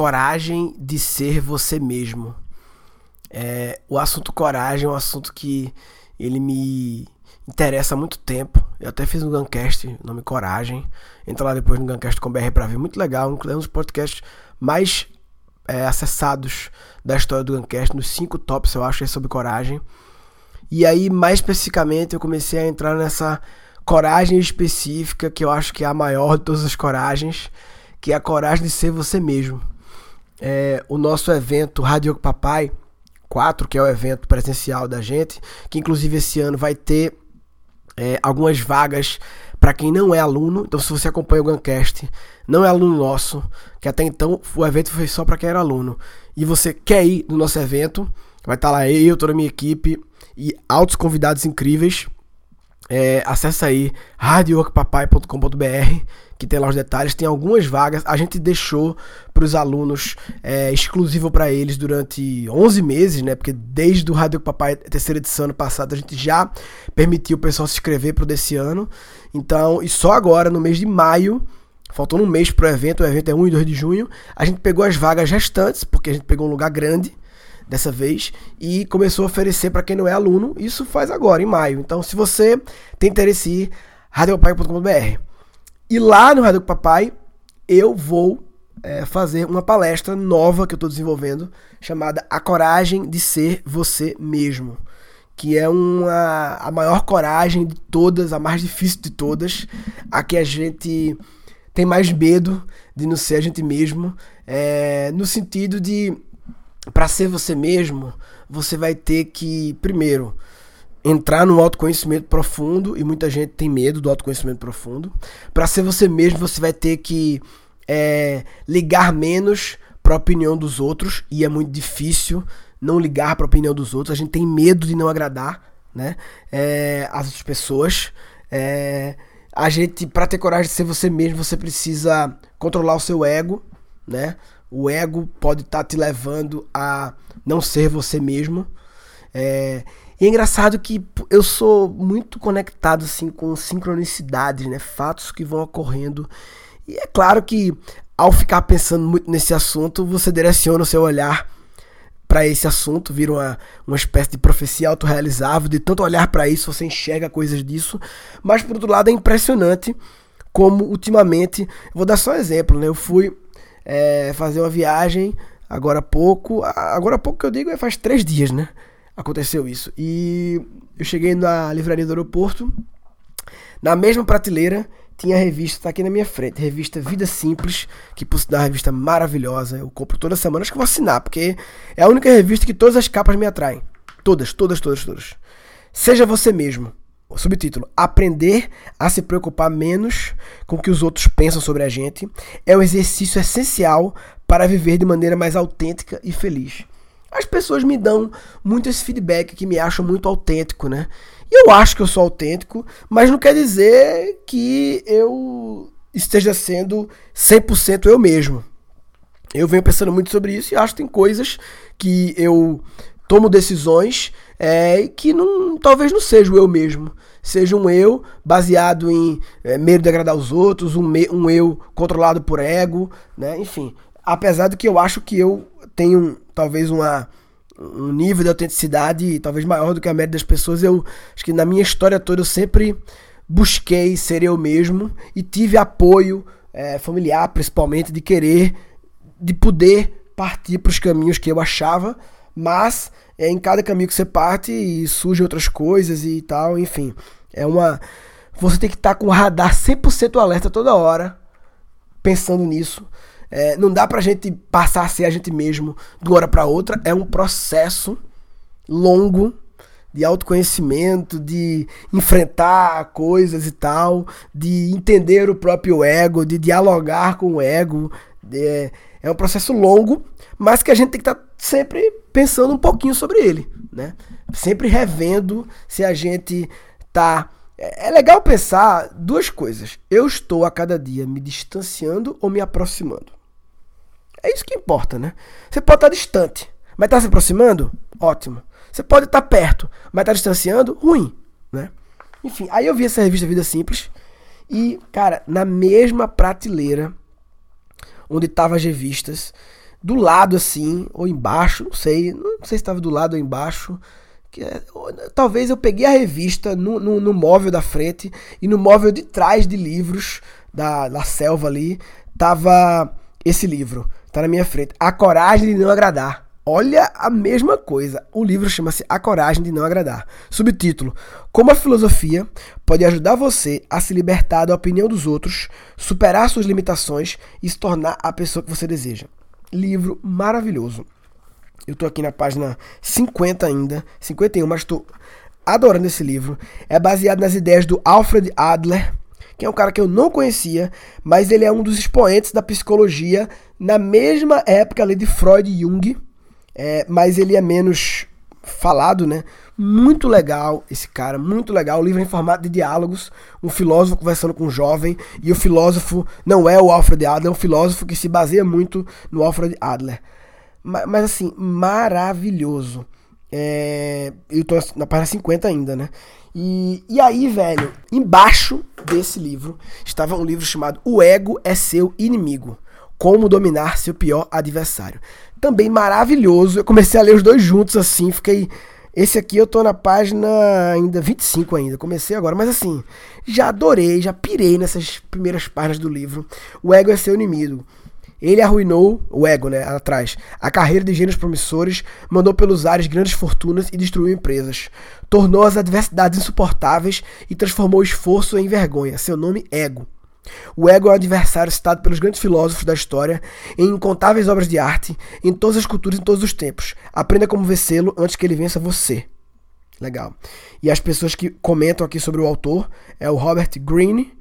coragem de ser você mesmo. É, o assunto coragem é um assunto que ele me interessa há muito tempo. Eu até fiz um Guncast, nome Coragem. Entra lá depois no Guncast com BR pra ver. Muito legal, um dos podcasts mais é, acessados da história do Guncast, nos cinco tops, eu acho, é sobre coragem. E aí, mais especificamente, eu comecei a entrar nessa coragem específica, que eu acho que é a maior de todas as coragens, que é a coragem de ser você mesmo. É, o nosso evento Radio Papai 4, que é o evento presencial da gente, que inclusive esse ano vai ter é, algumas vagas para quem não é aluno. Então, se você acompanha o Guncast, não é aluno nosso, que até então o evento foi só para quem era aluno, e você quer ir no nosso evento, vai estar tá lá eu, toda a minha equipe e altos convidados incríveis. É, acessa aí radioworkpapai.com.br que tem lá os detalhes. Tem algumas vagas. A gente deixou para os alunos é, exclusivo para eles durante 11 meses, né? Porque desde o Rádio Papai, terceira edição ano passado, a gente já permitiu o pessoal se inscrever para o desse ano. Então, e só agora, no mês de maio, faltando um mês para o evento, o evento é 1 e 2 de junho, a gente pegou as vagas restantes, porque a gente pegou um lugar grande dessa vez e começou a oferecer para quem não é aluno. Isso faz agora, em maio. Então, se você tem interesse radiopapai.com.br. E lá no Rádio Papai, eu vou é, fazer uma palestra nova que eu estou desenvolvendo, chamada A Coragem de Ser Você Mesmo. Que é uma, a maior coragem de todas, a mais difícil de todas, a que a gente tem mais medo de não ser a gente mesmo, é, no sentido de, para ser você mesmo, você vai ter que, primeiro, entrar no autoconhecimento profundo e muita gente tem medo do autoconhecimento profundo. Para ser você mesmo, você vai ter que é, ligar menos para a opinião dos outros e é muito difícil não ligar para a opinião dos outros. A gente tem medo de não agradar, né? É, as outras pessoas. É, a gente, para ter coragem de ser você mesmo, você precisa controlar o seu ego, né? O ego pode estar tá te levando a não ser você mesmo. É, e é engraçado que eu sou muito conectado assim com sincronicidades, né? Fatos que vão ocorrendo. E é claro que ao ficar pensando muito nesse assunto, você direciona o seu olhar para esse assunto, vira uma, uma espécie de profecia autorrealizável, de tanto olhar para isso, você enxerga coisas disso. Mas por outro lado é impressionante como ultimamente, vou dar só um exemplo, né? Eu fui é, fazer uma viagem agora há pouco, agora há pouco que eu digo é faz três dias, né? Aconteceu isso. E eu cheguei na livraria do aeroporto, na mesma prateleira tinha a revista, tá aqui na minha frente, revista Vida Simples, que por sinal é uma revista maravilhosa, eu compro toda semana, acho que vou assinar, porque é a única revista que todas as capas me atraem. Todas, todas, todas, todas. Seja você mesmo. O subtítulo: Aprender a se preocupar menos com o que os outros pensam sobre a gente é um exercício essencial para viver de maneira mais autêntica e feliz as pessoas me dão muito esse feedback que me acham muito autêntico, né? E eu acho que eu sou autêntico, mas não quer dizer que eu esteja sendo 100% eu mesmo. Eu venho pensando muito sobre isso e acho que tem coisas que eu tomo decisões é, que não, talvez não seja eu mesmo. Seja um eu baseado em é, medo de agradar os outros, um, me, um eu controlado por ego, né? Enfim, apesar de que eu acho que eu tenho talvez uma, um nível de autenticidade talvez maior do que a média das pessoas. Eu acho que na minha história toda eu sempre busquei ser eu mesmo e tive apoio é, familiar, principalmente, de querer, de poder partir para os caminhos que eu achava, mas é, em cada caminho que você parte e surgem outras coisas e tal, enfim. É uma. Você tem que estar com o radar 100% alerta toda hora, pensando nisso. É, não dá pra gente passar a ser a gente mesmo de uma hora pra outra. É um processo longo de autoconhecimento, de enfrentar coisas e tal, de entender o próprio ego, de dialogar com o ego. É, é um processo longo, mas que a gente tem que estar tá sempre pensando um pouquinho sobre ele, né? Sempre revendo se a gente tá é, é legal pensar duas coisas. Eu estou a cada dia me distanciando ou me aproximando? É isso que importa, né? Você pode estar distante, mas está se aproximando? Ótimo. Você pode estar perto, mas está distanciando? Ruim, né? Enfim, aí eu vi essa revista Vida Simples e, cara, na mesma prateleira onde estavam as revistas, do lado assim, ou embaixo, não sei, não sei se estava do lado ou embaixo. Que é, talvez eu peguei a revista no, no, no, móvel da frente e no móvel de trás de livros da, da selva ali tava esse livro. Tá na minha frente. A Coragem de Não Agradar. Olha a mesma coisa. O livro chama-se A Coragem de Não Agradar. Subtítulo: Como a filosofia pode ajudar você a se libertar da opinião dos outros, superar suas limitações e se tornar a pessoa que você deseja. Livro maravilhoso. Eu tô aqui na página 50 ainda, 51, mas estou adorando esse livro. É baseado nas ideias do Alfred Adler, que é um cara que eu não conhecia, mas ele é um dos expoentes da psicologia na mesma época ali de Freud e Jung, é, mas ele é menos falado, né? Muito legal esse cara, muito legal. O livro é em formato de diálogos, um filósofo conversando com um jovem, e o filósofo não é o Alfred Adler, é um filósofo que se baseia muito no Alfred Adler. Mas, mas assim, maravilhoso. É, eu tô na página 50 ainda, né? E, e aí, velho, embaixo desse livro estava um livro chamado O Ego é Seu Inimigo. Como Dominar Seu Pior Adversário. Também maravilhoso. Eu comecei a ler os dois juntos assim, fiquei. Esse aqui eu tô na página ainda 25 ainda, comecei agora, mas assim, já adorei, já pirei nessas primeiras páginas do livro. O ego é seu inimigo. Ele arruinou, o ego, né, atrás, a carreira de gênios promissores, mandou pelos ares grandes fortunas e destruiu empresas. Tornou as adversidades insuportáveis e transformou o esforço em vergonha. Seu nome, ego. O ego é o adversário citado pelos grandes filósofos da história, em incontáveis obras de arte, em todas as culturas, em todos os tempos. Aprenda como vencê-lo antes que ele vença você. Legal. E as pessoas que comentam aqui sobre o autor é o Robert Greene,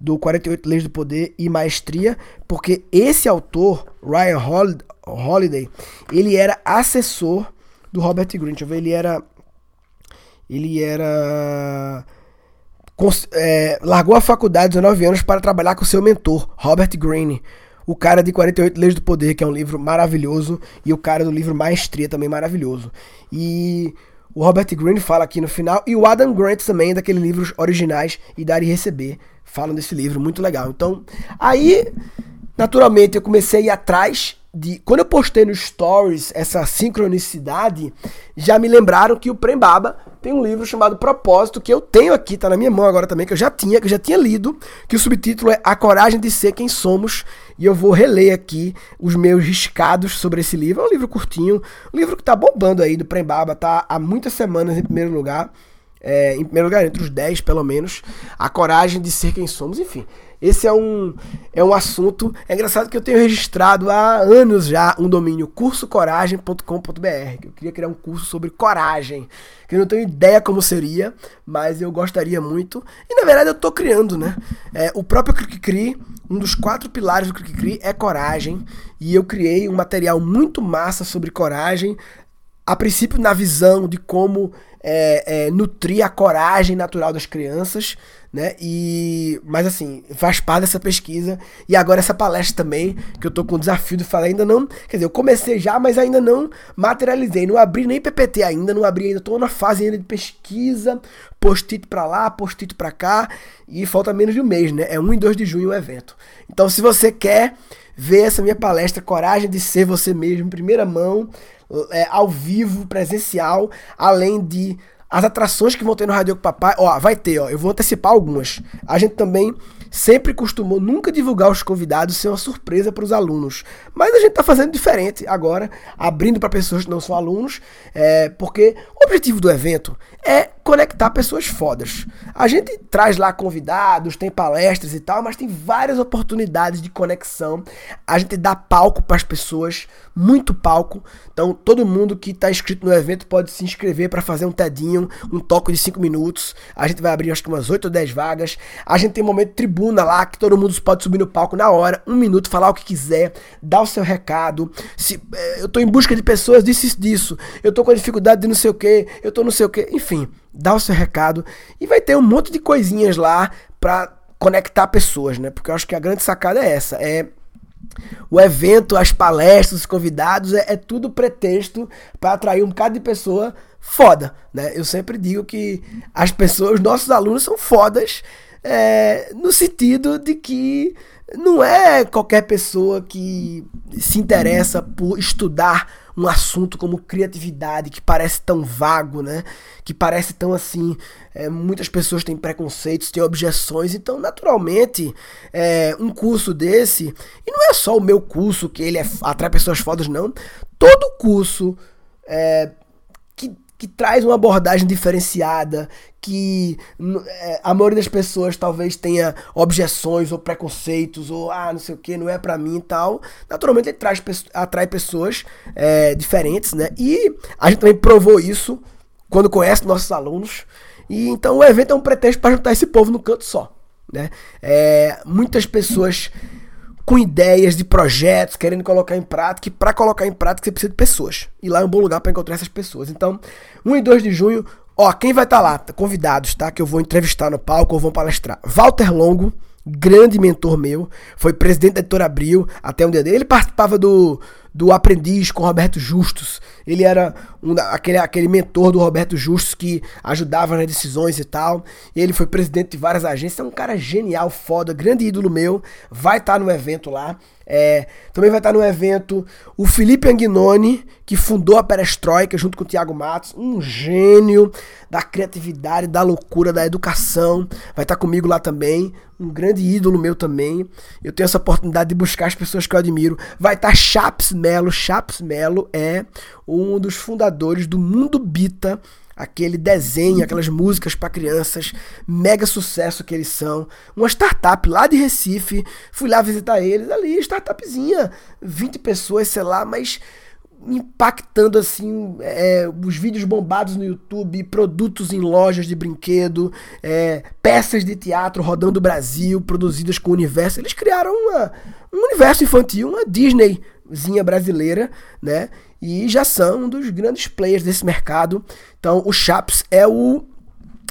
do 48 Leis do Poder e Maestria, porque esse autor, Ryan Holiday, ele era assessor do Robert Greene. Eu ele era. Ele era. É, largou a faculdade aos 19 anos para trabalhar com seu mentor, Robert Greene. O cara de 48 Leis do Poder, que é um livro maravilhoso, e o cara do livro Maestria, também maravilhoso. E o Robert Greene fala aqui no final, e o Adam Grant também, daqueles livros originais, e Dar e Receber, falam desse livro, muito legal. Então, aí, naturalmente, eu comecei a ir atrás de. Quando eu postei no Stories essa sincronicidade, já me lembraram que o Prembaba tem um livro chamado Propósito, que eu tenho aqui, tá na minha mão agora também, que eu já tinha, que eu já tinha lido, que o subtítulo é A Coragem de Ser Quem Somos, e eu vou reler aqui os meus riscados sobre esse livro. É um livro curtinho, um livro que tá bombando aí do Prembaba, tá há muitas semanas em primeiro lugar é, em primeiro lugar, entre os 10 pelo menos, a coragem de ser quem somos, enfim. Esse é um, é um assunto. É engraçado que eu tenho registrado há anos já um domínio cursocoragem.com.br. Que eu queria criar um curso sobre coragem. Que eu não tenho ideia como seria, mas eu gostaria muito. E na verdade eu estou criando, né? É, o próprio Cri um dos quatro pilares do Cri é coragem. E eu criei um material muito massa sobre coragem. A princípio, na visão de como é, é, nutrir a coragem natural das crianças, né? E, mas assim, faz parte dessa pesquisa. E agora essa palestra também, que eu tô com o desafio de falar, ainda não. Quer dizer, eu comecei já, mas ainda não materializei. Não abri nem PPT ainda, não abri ainda. Tô na fase ainda de pesquisa, post-it pra lá, post-it pra cá. E falta menos de um mês, né? É 1 e 2 de junho o evento. Então, se você quer ver essa minha palestra, Coragem de Ser Você Mesmo, primeira mão, é, ao vivo, presencial, além de as atrações que vão ter no Rádio Papai, ó, vai ter, ó, eu vou antecipar algumas. A gente também sempre costumou nunca divulgar os convidados ser uma surpresa para os alunos. Mas a gente está fazendo diferente agora, abrindo para pessoas que não são alunos, é, porque o objetivo do evento é conectar pessoas fodas. A gente traz lá convidados, tem palestras e tal, mas tem várias oportunidades de conexão. A gente dá palco para as pessoas, muito palco. Então, todo mundo que está inscrito no evento pode se inscrever para fazer um tedinho, um toque de 5 minutos. A gente vai abrir acho que umas 8 ou 10 vagas. A gente tem um momento tribuna lá que todo mundo pode subir no palco na hora, um minuto, falar o que quiser, dar o seu recado. Se é, eu estou em busca de pessoas disso disso, eu estou com dificuldade de não sei o que, eu estou não sei o que, enfim dá o seu recado e vai ter um monte de coisinhas lá para conectar pessoas, né? Porque eu acho que a grande sacada é essa, é o evento, as palestras, os convidados, é, é tudo pretexto para atrair um bocado de pessoa foda, né? Eu sempre digo que as pessoas, nossos alunos são fodas é, no sentido de que não é qualquer pessoa que se interessa por estudar um assunto como criatividade, que parece tão vago, né? Que parece tão assim. É, muitas pessoas têm preconceitos, têm objeções, então, naturalmente, é, um curso desse, e não é só o meu curso que ele é, atrai pessoas fodas, não. Todo curso. É, que traz uma abordagem diferenciada, que é, a maioria das pessoas talvez tenha objeções ou preconceitos, ou ah, não sei o que, não é para mim e tal. Naturalmente ele traz, atrai pessoas é, diferentes, né? E a gente também provou isso quando conhece nossos alunos. E então o evento é um pretexto para juntar esse povo no canto só. Né? É, muitas pessoas com ideias de projetos, querendo colocar em prática, e para colocar em prática você precisa de pessoas. E lá é um bom lugar para encontrar essas pessoas. Então, 1 e 2 de junho, ó, quem vai estar tá lá? Convidados, tá? Que eu vou entrevistar no palco ou vou palestrar. Walter Longo, grande mentor meu, foi presidente da Editora Abril até um dia dele. Ele participava do, do Aprendiz com Roberto Justus. Ele era um, aquele, aquele mentor do Roberto Justus que ajudava nas decisões e tal. Ele foi presidente de várias agências. É um cara genial, foda, grande ídolo meu. Vai estar tá no evento lá. É, também vai estar no evento o Felipe Anguinoni, que fundou a Perestroika junto com o Thiago Matos, um gênio da criatividade, da loucura, da educação. Vai estar comigo lá também, um grande ídolo meu também. Eu tenho essa oportunidade de buscar as pessoas que eu admiro. Vai estar Chaps Melo. Chaps Melo é um dos fundadores do Mundo Bita aquele desenho, aquelas músicas para crianças, mega sucesso que eles são. Uma startup lá de Recife, fui lá visitar eles, ali, startupzinha, 20 pessoas, sei lá, mas impactando assim é, os vídeos bombados no YouTube, produtos em lojas de brinquedo, é, peças de teatro rodando o Brasil, produzidas com o universo. Eles criaram uma, um universo infantil, uma Disneyzinha brasileira, né? E já são um dos grandes players desse mercado. Então o Chaps é o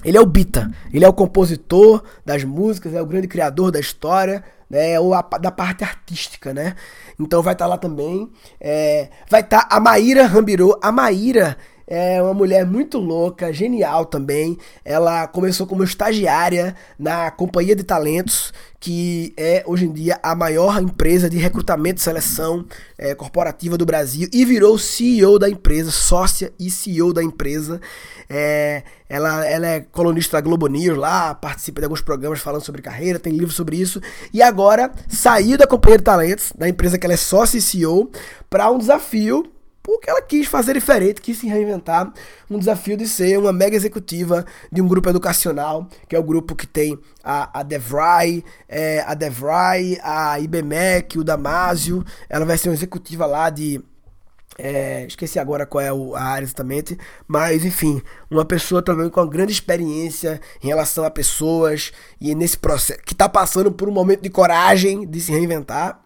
ele é o Bita, ele é o compositor das músicas, é o grande criador da história, né, é o da parte artística, né? Então vai estar tá lá também. É, vai estar tá a Maíra Rambirô. A Maíra é uma mulher muito louca, genial também. Ela começou como estagiária na Companhia de Talentos, que é hoje em dia a maior empresa de recrutamento e seleção é, corporativa do Brasil, e virou CEO da empresa, sócia e CEO da empresa. É, ela, ela é colunista da Globo News lá, participa de alguns programas falando sobre carreira, tem livros sobre isso, e agora saiu da Companhia de Talentos, da empresa que ela é sócia e CEO, para um desafio porque ela quis fazer diferente, quis se reinventar. Um desafio de ser uma mega executiva de um grupo educacional, que é o grupo que tem a, a Devry, é, a Devry, a IBMEC, o Damásio. Ela vai ser uma executiva lá de. É, esqueci agora qual é a área exatamente, mas enfim, uma pessoa também com uma grande experiência em relação a pessoas e nesse processo que está passando por um momento de coragem de se reinventar,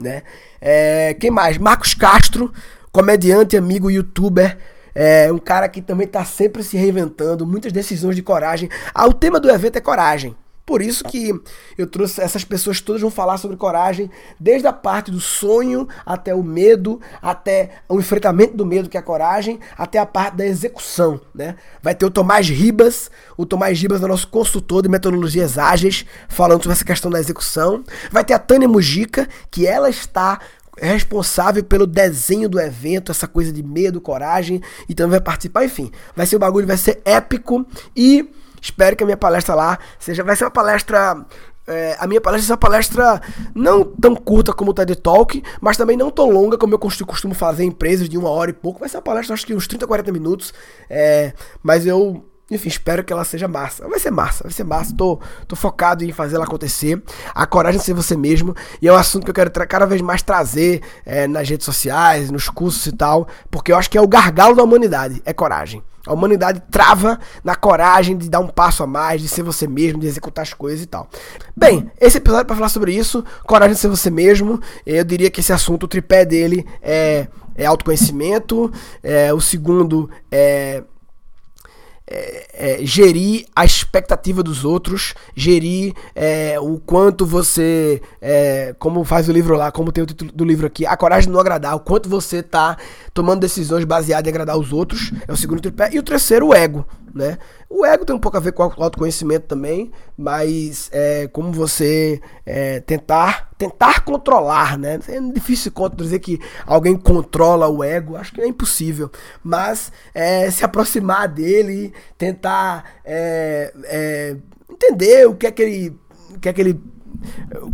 né? É, quem mais? Marcos Castro, comediante, amigo, youtuber. É um cara que também está sempre se reinventando, muitas decisões de coragem. Ah, o tema do evento é coragem. Por isso que eu trouxe essas pessoas todas vão falar sobre coragem, desde a parte do sonho até o medo, até o enfrentamento do medo que é a coragem, até a parte da execução, né? Vai ter o Tomás Ribas, o Tomás Ribas é nosso consultor de metodologias ágeis, falando sobre essa questão da execução. Vai ter a Tânia Mujica, que ela está é responsável pelo desenho do evento, essa coisa de medo, coragem, e também vai participar, enfim. Vai ser um bagulho, vai ser épico e espero que a minha palestra lá seja, vai ser uma palestra é, a minha palestra é uma palestra não tão curta como o TED Talk, mas também não tão longa como eu costumo fazer em empresas de uma hora e pouco. Vai ser uma palestra, acho que uns 30, 40 minutos. É, mas eu enfim, espero que ela seja massa. Vai ser massa, vai ser massa. Tô, tô focado em fazer ela acontecer. A coragem de ser você mesmo. E é um assunto que eu quero cada vez mais trazer é, nas redes sociais, nos cursos e tal. Porque eu acho que é o gargalo da humanidade. É coragem. A humanidade trava na coragem de dar um passo a mais, de ser você mesmo, de executar as coisas e tal. Bem, esse episódio é para falar sobre isso, coragem de ser você mesmo. Eu diria que esse assunto, o tripé dele é, é autoconhecimento, é, o segundo é é, é, gerir a expectativa dos outros, gerir é, o quanto você, é, como faz o livro lá, como tem o título do livro aqui, a coragem de não agradar, o quanto você está tomando decisões baseadas em agradar os outros, é o segundo tripé, e o terceiro, o ego. Né? O ego tem um pouco a ver com o autoconhecimento também, mas é como você é, tentar tentar controlar, né? É difícil dizer que alguém controla o ego, acho que é impossível, mas é, se aproximar dele, tentar é, é, entender o que é que ele, o que é que ele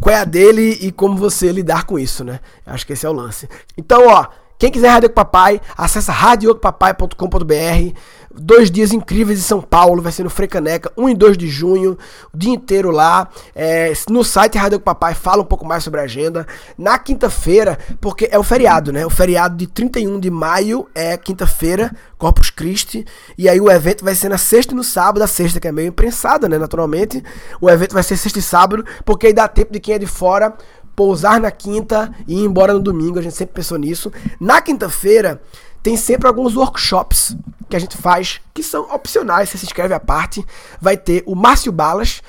qual é a dele e como você lidar com isso, né? Acho que esse é o lance. Então, ó, quem quiser Rádio com Papai, acessa radiopapai.com.br. Dois dias incríveis em São Paulo, vai ser no Frecaneca, 1 e 2 de junho, o dia inteiro lá. É, no site Rádio com Papai fala um pouco mais sobre a agenda. Na quinta-feira, porque é o feriado, né? O feriado de 31 de maio é quinta-feira, Corpus Christi. E aí o evento vai ser na sexta e no sábado, a sexta que é meio imprensada, né? Naturalmente. O evento vai ser sexta e sábado, porque aí dá tempo de quem é de fora pousar na quinta e ir embora no domingo, a gente sempre pensou nisso. Na quinta-feira tem sempre alguns workshops que a gente faz que são opcionais, você se inscreve à parte. Vai ter o Márcio Balas,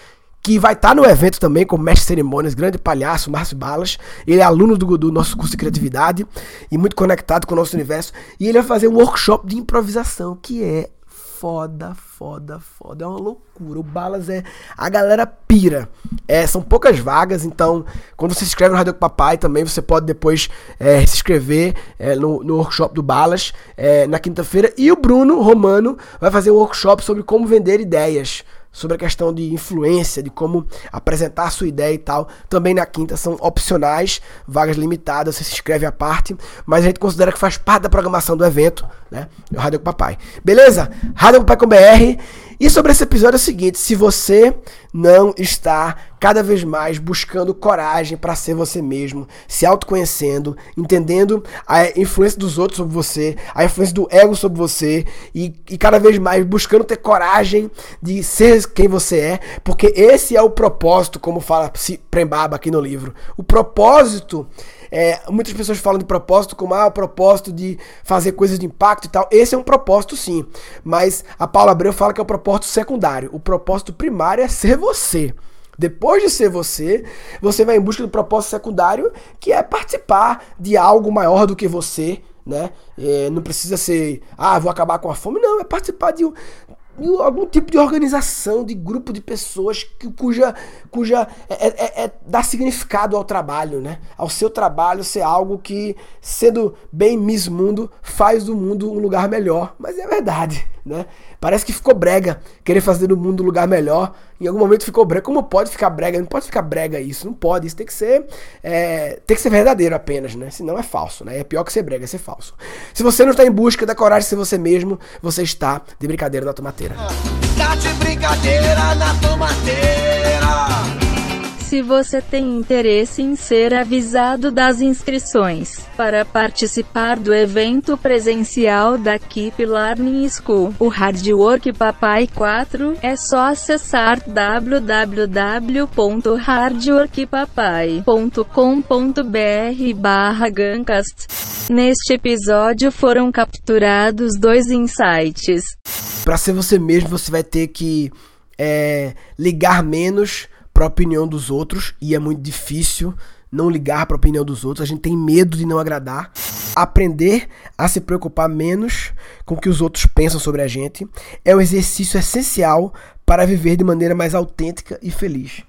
que vai estar tá no evento também como mestre de cerimônias, grande palhaço, Márcio Balas. Ele é aluno do, do, nosso curso de criatividade e muito conectado com o nosso universo. E ele vai fazer um workshop de improvisação, que é foda, foda, foda. É uma loucura. O Balas é. A galera pira. É, são poucas vagas, então, quando você se inscreve no Rádio Papai também, você pode depois é, se inscrever é, no, no, workshop do Balas é, na quinta-feira. E o Bruno Romano vai fazer um workshop sobre como vender ideias sobre a questão de influência, de como apresentar a sua ideia e tal. Também na quinta são opcionais, vagas limitadas, você se inscreve à parte, mas a gente considera que faz parte da programação do evento, né? O Rádio com Papai. Beleza? Rádio com Papai com BR. E sobre esse episódio é o seguinte: se você não está cada vez mais buscando coragem para ser você mesmo, se autoconhecendo, entendendo a influência dos outros sobre você, a influência do ego sobre você e, e cada vez mais buscando ter coragem de ser quem você é, porque esse é o propósito, como fala Prembaba aqui no livro. O propósito é, muitas pessoas falam de propósito como ah, o propósito de fazer coisas de impacto e tal. Esse é um propósito, sim. Mas a Paula Abreu fala que é o propósito secundário. O propósito primário é ser você. Depois de ser você, você vai em busca do propósito secundário, que é participar de algo maior do que você, né? É, não precisa ser, ah, vou acabar com a fome, não, é participar de, algum tipo de organização, de grupo de pessoas que, cuja, cuja é, é, é, dá significado ao trabalho, né? Ao seu trabalho ser algo que, sendo bem Miss Mundo, faz do mundo um lugar melhor. Mas é verdade, né? Parece que ficou brega querer fazer do mundo um lugar melhor. Em algum momento ficou brega. Como pode ficar brega? Não pode ficar brega isso. Não pode. Isso tem que ser. É, tem que ser verdadeiro apenas, né? Senão é falso, né? É pior que ser brega, é ser falso. Se você não está em busca da coragem de ser você mesmo, você está de brincadeira na tomateira. Tá de brincadeira na tomateira. Se você tem interesse em ser avisado das inscrições para participar do evento presencial da Keep Learning School, o Hard Work Papai 4, é só acessar www.hardworkpapai.com.br barra Gancast. Neste episódio foram capturados dois insights. Para ser você mesmo, você vai ter que é, ligar menos para a opinião dos outros e é muito difícil não ligar para a opinião dos outros. A gente tem medo de não agradar. Aprender a se preocupar menos com o que os outros pensam sobre a gente é um exercício essencial para viver de maneira mais autêntica e feliz.